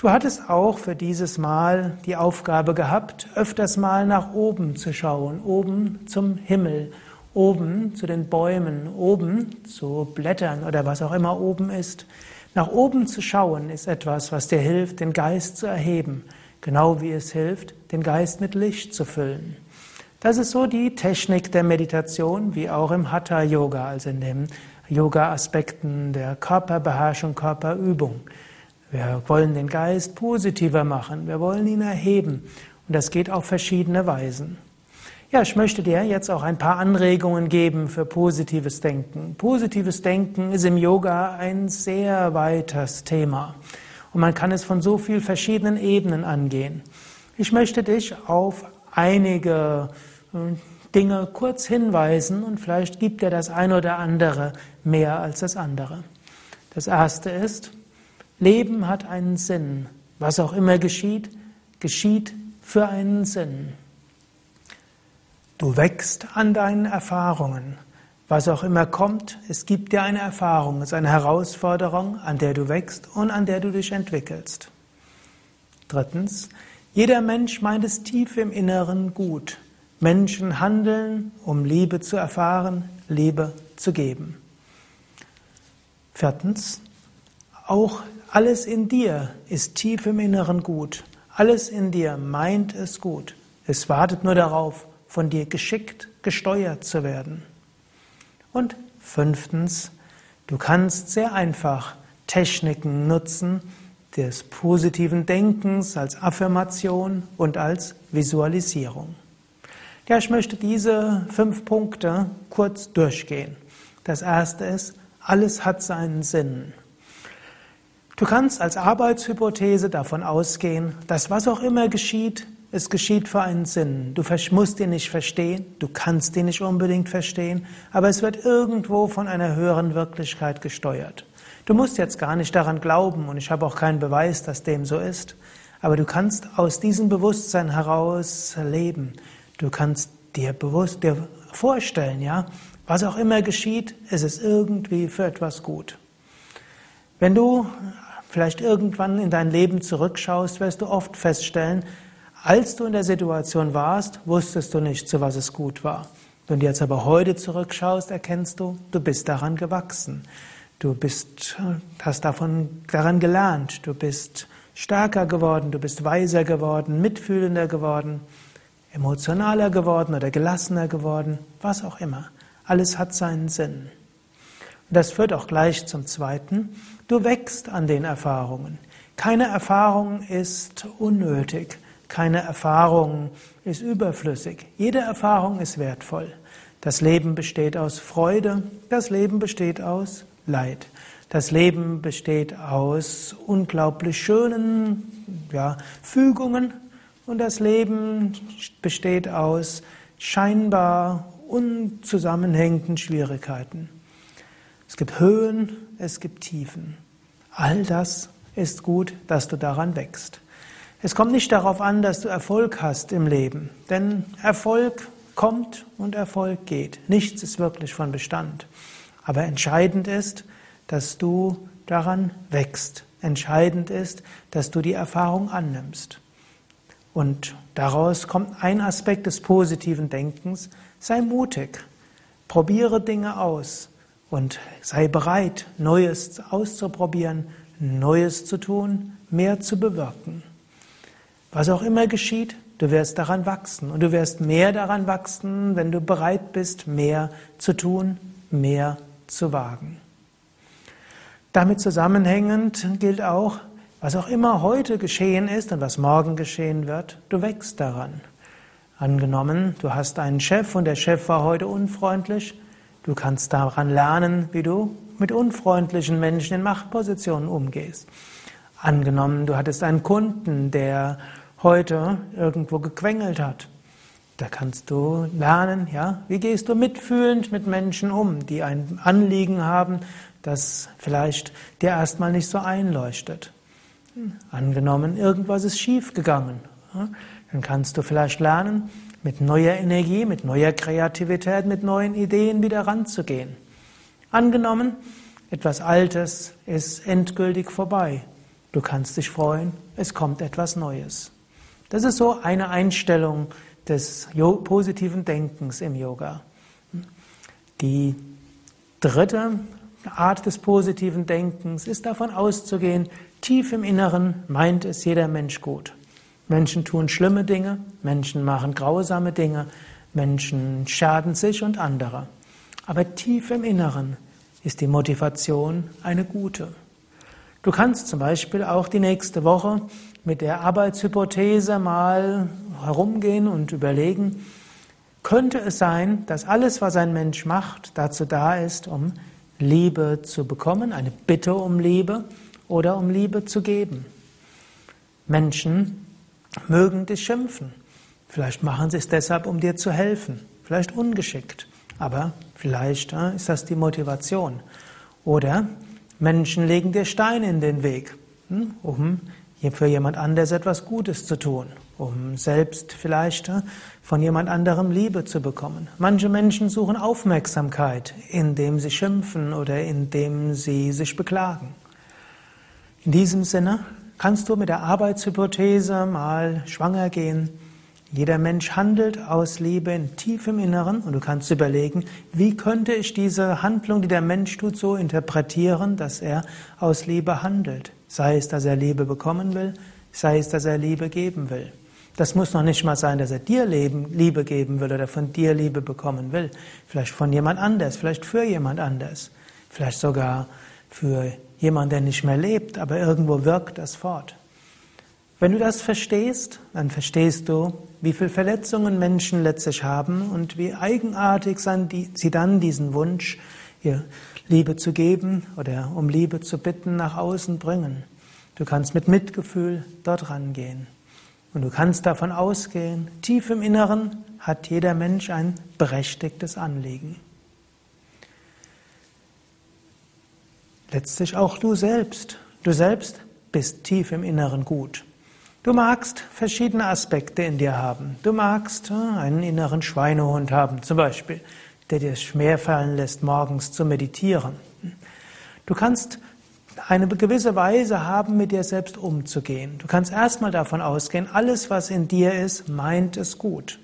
Du hattest auch für dieses Mal die Aufgabe gehabt, öfters mal nach oben zu schauen, oben zum Himmel, oben zu den Bäumen, oben zu Blättern oder was auch immer oben ist. Nach oben zu schauen ist etwas, was dir hilft, den Geist zu erheben, genau wie es hilft, den Geist mit Licht zu füllen. Das ist so die Technik der Meditation, wie auch im Hatha Yoga, also in den Yoga-Aspekten der Körperbeherrschung, Körperübung. Wir wollen den Geist positiver machen, wir wollen ihn erheben und das geht auf verschiedene Weisen. Ja, ich möchte dir jetzt auch ein paar Anregungen geben für positives Denken. Positives Denken ist im Yoga ein sehr weites Thema und man kann es von so vielen verschiedenen Ebenen angehen. Ich möchte dich auf einige äh, Dinge kurz hinweisen und vielleicht gibt dir das eine oder andere mehr als das andere. Das erste ist, Leben hat einen Sinn. Was auch immer geschieht, geschieht für einen Sinn. Du wächst an deinen Erfahrungen. Was auch immer kommt, es gibt dir eine Erfahrung, es ist eine Herausforderung, an der du wächst und an der du dich entwickelst. Drittens, jeder Mensch meint es tief im Inneren gut. Menschen handeln, um Liebe zu erfahren, Liebe zu geben. Viertens, auch alles in dir ist tief im Inneren gut. Alles in dir meint es gut. Es wartet nur darauf, von dir geschickt gesteuert zu werden. Und fünftens, du kannst sehr einfach Techniken nutzen des positiven Denkens als Affirmation und als Visualisierung. Ja, ich möchte diese fünf Punkte kurz durchgehen. Das erste ist, alles hat seinen Sinn. Du kannst als Arbeitshypothese davon ausgehen, dass was auch immer geschieht, es geschieht für einen Sinn. Du musst ihn nicht verstehen, du kannst ihn nicht unbedingt verstehen, aber es wird irgendwo von einer höheren Wirklichkeit gesteuert. Du musst jetzt gar nicht daran glauben und ich habe auch keinen Beweis, dass dem so ist, aber du kannst aus diesem Bewusstsein heraus leben. Du kannst dir bewusst dir vorstellen, ja, was auch immer geschieht, es ist irgendwie für etwas gut. Wenn du vielleicht irgendwann in dein Leben zurückschaust, wirst du oft feststellen, als du in der Situation warst, wusstest du nicht, zu was es gut war. Wenn du jetzt aber heute zurückschaust, erkennst du, du bist daran gewachsen. Du bist, hast davon, daran gelernt. Du bist stärker geworden, du bist weiser geworden, mitfühlender geworden, emotionaler geworden oder gelassener geworden, was auch immer. Alles hat seinen Sinn. Das führt auch gleich zum zweiten. Du wächst an den Erfahrungen. Keine Erfahrung ist unnötig. Keine Erfahrung ist überflüssig. Jede Erfahrung ist wertvoll. Das Leben besteht aus Freude. Das Leben besteht aus Leid. Das Leben besteht aus unglaublich schönen ja, Fügungen und das Leben besteht aus scheinbar unzusammenhängenden Schwierigkeiten. Es gibt Höhen, es gibt Tiefen. All das ist gut, dass du daran wächst. Es kommt nicht darauf an, dass du Erfolg hast im Leben, denn Erfolg kommt und Erfolg geht. Nichts ist wirklich von Bestand. Aber entscheidend ist, dass du daran wächst. Entscheidend ist, dass du die Erfahrung annimmst. Und daraus kommt ein Aspekt des positiven Denkens, sei mutig, probiere Dinge aus, und sei bereit, Neues auszuprobieren, Neues zu tun, mehr zu bewirken. Was auch immer geschieht, du wirst daran wachsen und du wirst mehr daran wachsen, wenn du bereit bist, mehr zu tun, mehr zu wagen. Damit zusammenhängend gilt auch, was auch immer heute geschehen ist und was morgen geschehen wird, du wächst daran. Angenommen, du hast einen Chef und der Chef war heute unfreundlich, Du kannst daran lernen, wie du mit unfreundlichen Menschen in Machtpositionen umgehst. Angenommen, du hattest einen Kunden, der heute irgendwo gequengelt hat. Da kannst du lernen, ja, wie gehst du mitfühlend mit Menschen um, die ein Anliegen haben, das vielleicht dir erstmal nicht so einleuchtet. Angenommen, irgendwas ist schief gegangen. Dann kannst du vielleicht lernen, mit neuer Energie, mit neuer Kreativität, mit neuen Ideen wieder ranzugehen. Angenommen, etwas Altes ist endgültig vorbei. Du kannst dich freuen, es kommt etwas Neues. Das ist so eine Einstellung des positiven Denkens im Yoga. Die dritte Art des positiven Denkens ist davon auszugehen, tief im Inneren meint es jeder Mensch gut. Menschen tun schlimme Dinge, Menschen machen grausame Dinge, Menschen schaden sich und andere. Aber tief im Inneren ist die Motivation eine gute. Du kannst zum Beispiel auch die nächste Woche mit der Arbeitshypothese mal herumgehen und überlegen, könnte es sein, dass alles, was ein Mensch macht, dazu da ist, um Liebe zu bekommen, eine Bitte um Liebe oder um Liebe zu geben. Menschen mögen dich schimpfen. Vielleicht machen sie es deshalb, um dir zu helfen. Vielleicht ungeschickt. Aber vielleicht äh, ist das die Motivation. Oder Menschen legen dir Steine in den Weg, hm, um für jemand anderes etwas Gutes zu tun, um selbst vielleicht äh, von jemand anderem Liebe zu bekommen. Manche Menschen suchen Aufmerksamkeit, indem sie schimpfen oder indem sie sich beklagen. In diesem Sinne kannst du mit der Arbeitshypothese mal schwanger gehen. Jeder Mensch handelt aus Liebe in tiefem Inneren und du kannst überlegen, wie könnte ich diese Handlung, die der Mensch tut, so interpretieren, dass er aus Liebe handelt. Sei es, dass er Liebe bekommen will, sei es, dass er Liebe geben will. Das muss noch nicht mal sein, dass er dir Liebe geben will oder von dir Liebe bekommen will. Vielleicht von jemand anders, vielleicht für jemand anders. Vielleicht sogar für jemand, der nicht mehr lebt, aber irgendwo wirkt das fort. Wenn du das verstehst, dann verstehst du, wie viele Verletzungen Menschen letztlich haben und wie eigenartig sie dann diesen Wunsch, ihr Liebe zu geben oder um Liebe zu bitten, nach außen bringen. Du kannst mit Mitgefühl dort rangehen. Und du kannst davon ausgehen, tief im Inneren hat jeder Mensch ein berechtigtes Anliegen. Letztlich auch du selbst. Du selbst bist tief im Inneren gut. Du magst verschiedene Aspekte in dir haben. Du magst äh, einen inneren Schweinehund haben, zum Beispiel, der dir schwerfallen lässt, morgens zu meditieren. Du kannst eine gewisse Weise haben, mit dir selbst umzugehen. Du kannst erstmal davon ausgehen, alles, was in dir ist, meint es gut.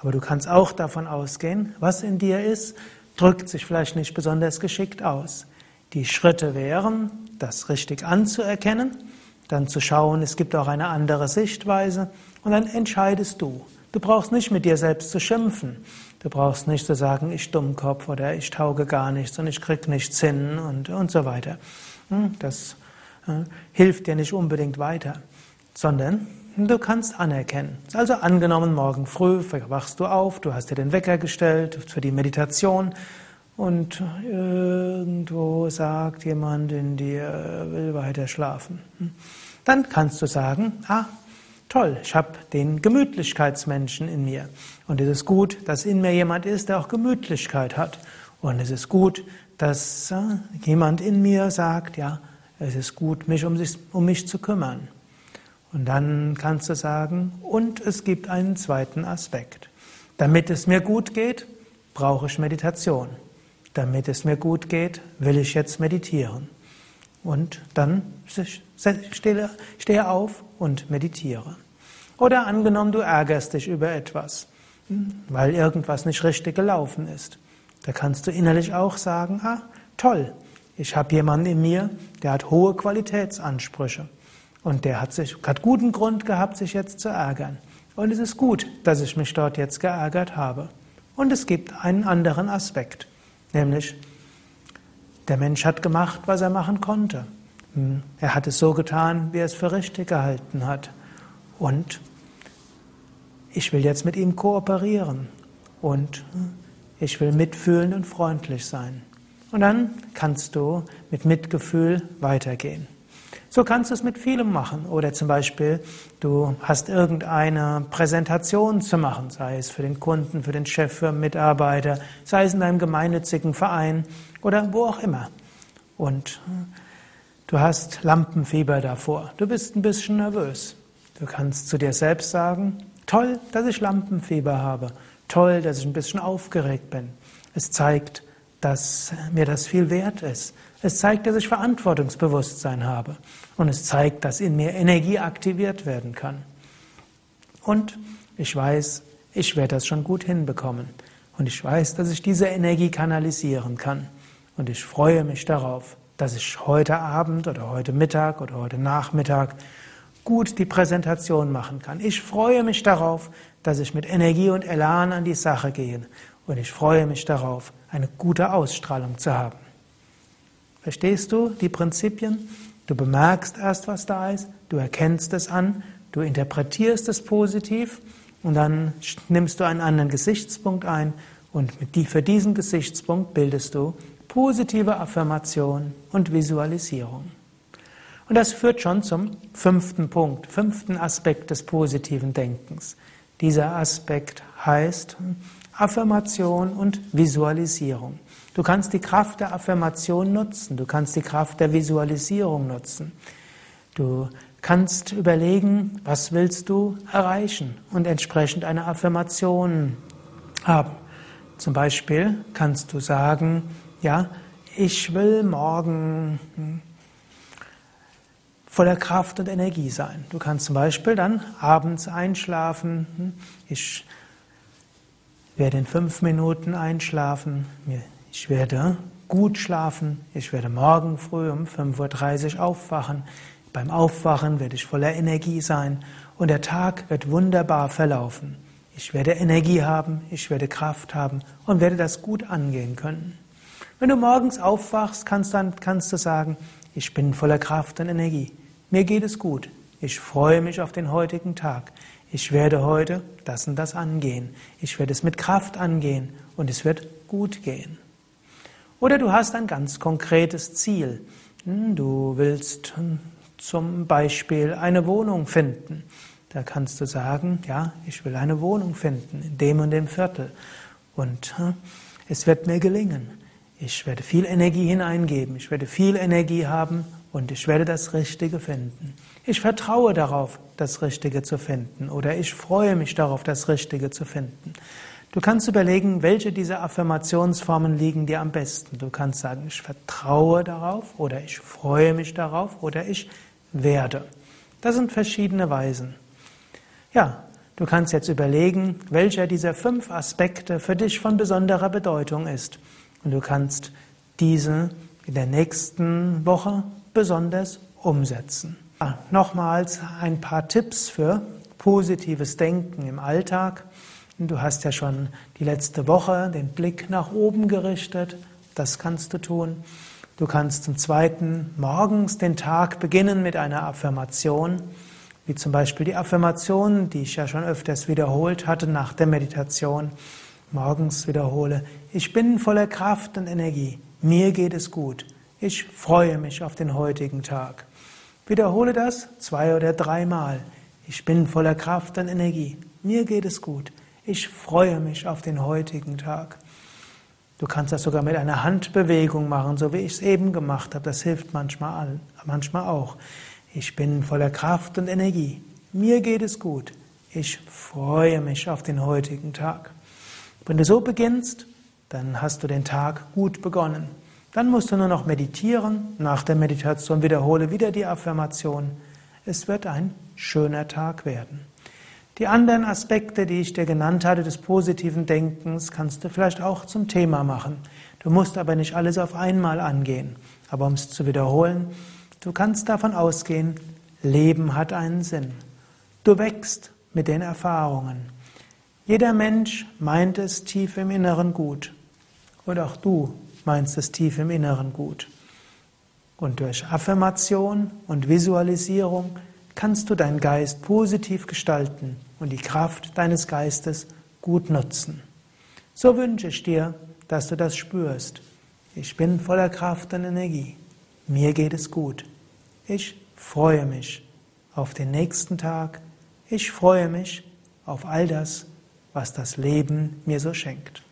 Aber du kannst auch davon ausgehen, was in dir ist, drückt sich vielleicht nicht besonders geschickt aus. Die Schritte wären, das richtig anzuerkennen, dann zu schauen, es gibt auch eine andere Sichtweise und dann entscheidest du. Du brauchst nicht mit dir selbst zu schimpfen. Du brauchst nicht zu sagen, ich Dummkopf oder ich tauge gar nichts und ich krieg nichts hin und, und so weiter. Hm, das äh, hilft dir nicht unbedingt weiter, sondern du kannst anerkennen. Also angenommen, morgen früh wachst du auf, du hast dir den Wecker gestellt für die Meditation und irgendwo sagt jemand in dir, will weiter schlafen. Dann kannst du sagen, ah, toll, ich habe den Gemütlichkeitsmenschen in mir. Und es ist gut, dass in mir jemand ist, der auch Gemütlichkeit hat. Und es ist gut, dass äh, jemand in mir sagt, ja, es ist gut, mich um, sich, um mich zu kümmern. Und dann kannst du sagen, und es gibt einen zweiten Aspekt. Damit es mir gut geht, brauche ich Meditation damit es mir gut geht, will ich jetzt meditieren. Und dann stehe auf und meditiere. Oder angenommen, du ärgerst dich über etwas, hm, weil irgendwas nicht richtig gelaufen ist. Da kannst du innerlich auch sagen, ah, toll, ich habe jemanden in mir, der hat hohe Qualitätsansprüche. Und der hat, sich, hat guten Grund gehabt, sich jetzt zu ärgern. Und es ist gut, dass ich mich dort jetzt geärgert habe. Und es gibt einen anderen Aspekt. Nämlich, der Mensch hat gemacht, was er machen konnte. Hm, er hat es so getan, wie er es für richtig gehalten hat. Und ich will jetzt mit ihm kooperieren. Und hm, ich will mitfühlen und freundlich sein. Und dann kannst du mit Mitgefühl weitergehen. So kannst du es mit vielem machen. Oder zum Beispiel, du hast irgendeine Präsentation zu machen, sei es für den Kunden, für den Chef, für Mitarbeiter, sei es in deinem gemeinnützigen Verein oder wo auch immer. Und du hast Lampenfieber davor. Du bist ein bisschen nervös. Du kannst zu dir selbst sagen, toll, dass ich Lampenfieber habe. Toll, dass ich ein bisschen aufgeregt bin. Es zeigt dass mir das viel wert ist. Es zeigt, dass ich Verantwortungsbewusstsein habe. Und es zeigt, dass in mir Energie aktiviert werden kann. Und ich weiß, ich werde das schon gut hinbekommen. Und ich weiß, dass ich diese Energie kanalisieren kann. Und ich freue mich darauf, dass ich heute Abend oder heute Mittag oder heute Nachmittag gut die Präsentation machen kann. Ich freue mich darauf, dass ich mit Energie und Elan an die Sache gehe. Und ich freue mich darauf, eine gute Ausstrahlung zu haben. Verstehst du die Prinzipien? Du bemerkst erst, was da ist, du erkennst es an, du interpretierst es positiv und dann nimmst du einen anderen Gesichtspunkt ein und für diesen Gesichtspunkt bildest du positive Affirmation und Visualisierung. Und das führt schon zum fünften Punkt, fünften Aspekt des positiven Denkens. Dieser Aspekt heißt Affirmation und Visualisierung. Du kannst die Kraft der Affirmation nutzen, du kannst die Kraft der Visualisierung nutzen. Du kannst überlegen, was willst du erreichen und entsprechend eine Affirmation haben. Zum Beispiel kannst du sagen, ja, ich will morgen hm, voller Kraft und Energie sein. Du kannst zum Beispiel dann abends einschlafen. Hm, ich werde in fünf Minuten einschlafen. Ich werde gut schlafen. Ich werde morgen früh um 5.30 Uhr aufwachen. Beim Aufwachen werde ich voller Energie sein und der Tag wird wunderbar verlaufen. Ich werde Energie haben, ich werde Kraft haben und werde das gut angehen können. Wenn du morgens aufwachst, kannst, dann, kannst du sagen, ich bin voller Kraft und Energie. Mir geht es gut. Ich freue mich auf den heutigen Tag. Ich werde heute das und das angehen. Ich werde es mit Kraft angehen und es wird gut gehen. Oder du hast ein ganz konkretes Ziel. Hm, du willst zum Beispiel eine Wohnung finden. Da kannst du sagen, ja, ich will eine Wohnung finden in dem und dem Viertel. Und hm, es wird mir gelingen. Ich werde viel Energie hineingeben. Ich werde viel Energie haben und ich werde das Richtige finden. Ich vertraue darauf, das Richtige zu finden oder ich freue mich darauf, das Richtige zu finden. Du kannst überlegen, welche dieser Affirmationsformen liegen dir am besten. Du kannst sagen, ich vertraue darauf oder ich freue mich darauf oder ich werde. Das sind verschiedene Weisen. Ja, du kannst jetzt überlegen, welcher dieser fünf Aspekte für dich von besonderer Bedeutung ist. Und du kannst diese in der nächsten Woche besonders umsetzen. Ja, nochmals ein paar Tipps für positives Denken im Alltag. Du hast ja schon die letzte Woche den Blick nach oben gerichtet. Das kannst du tun. Du kannst zum Zweiten morgens den Tag beginnen mit einer Affirmation, wie zum Beispiel die Affirmation, die ich ja schon öfters wiederholt hatte nach der Meditation. Morgens wiederhole, ich bin voller Kraft und Energie. Mir geht es gut. Ich freue mich auf den heutigen Tag. Wiederhole das zwei oder dreimal. Ich bin voller Kraft und Energie. Mir geht es gut. Ich freue mich auf den heutigen Tag. Du kannst das sogar mit einer Handbewegung machen, so wie ich es eben gemacht habe. Das hilft manchmal, manchmal auch. Ich bin voller Kraft und Energie. Mir geht es gut. Ich freue mich auf den heutigen Tag. Wenn du so beginnst, dann hast du den Tag gut begonnen. Dann musst du nur noch meditieren. Nach der Meditation wiederhole wieder die Affirmation. Es wird ein schöner Tag werden. Die anderen Aspekte, die ich dir genannt hatte, des positiven Denkens, kannst du vielleicht auch zum Thema machen. Du musst aber nicht alles auf einmal angehen. Aber um es zu wiederholen, du kannst davon ausgehen, Leben hat einen Sinn. Du wächst mit den Erfahrungen. Jeder Mensch meint es tief im Inneren gut. Und auch du meinst es tief im Inneren gut. Und durch Affirmation und Visualisierung kannst du deinen Geist positiv gestalten und die Kraft deines Geistes gut nutzen. So wünsche ich dir, dass du das spürst. Ich bin voller Kraft und Energie. Mir geht es gut. Ich freue mich auf den nächsten Tag. Ich freue mich auf all das, was das Leben mir so schenkt.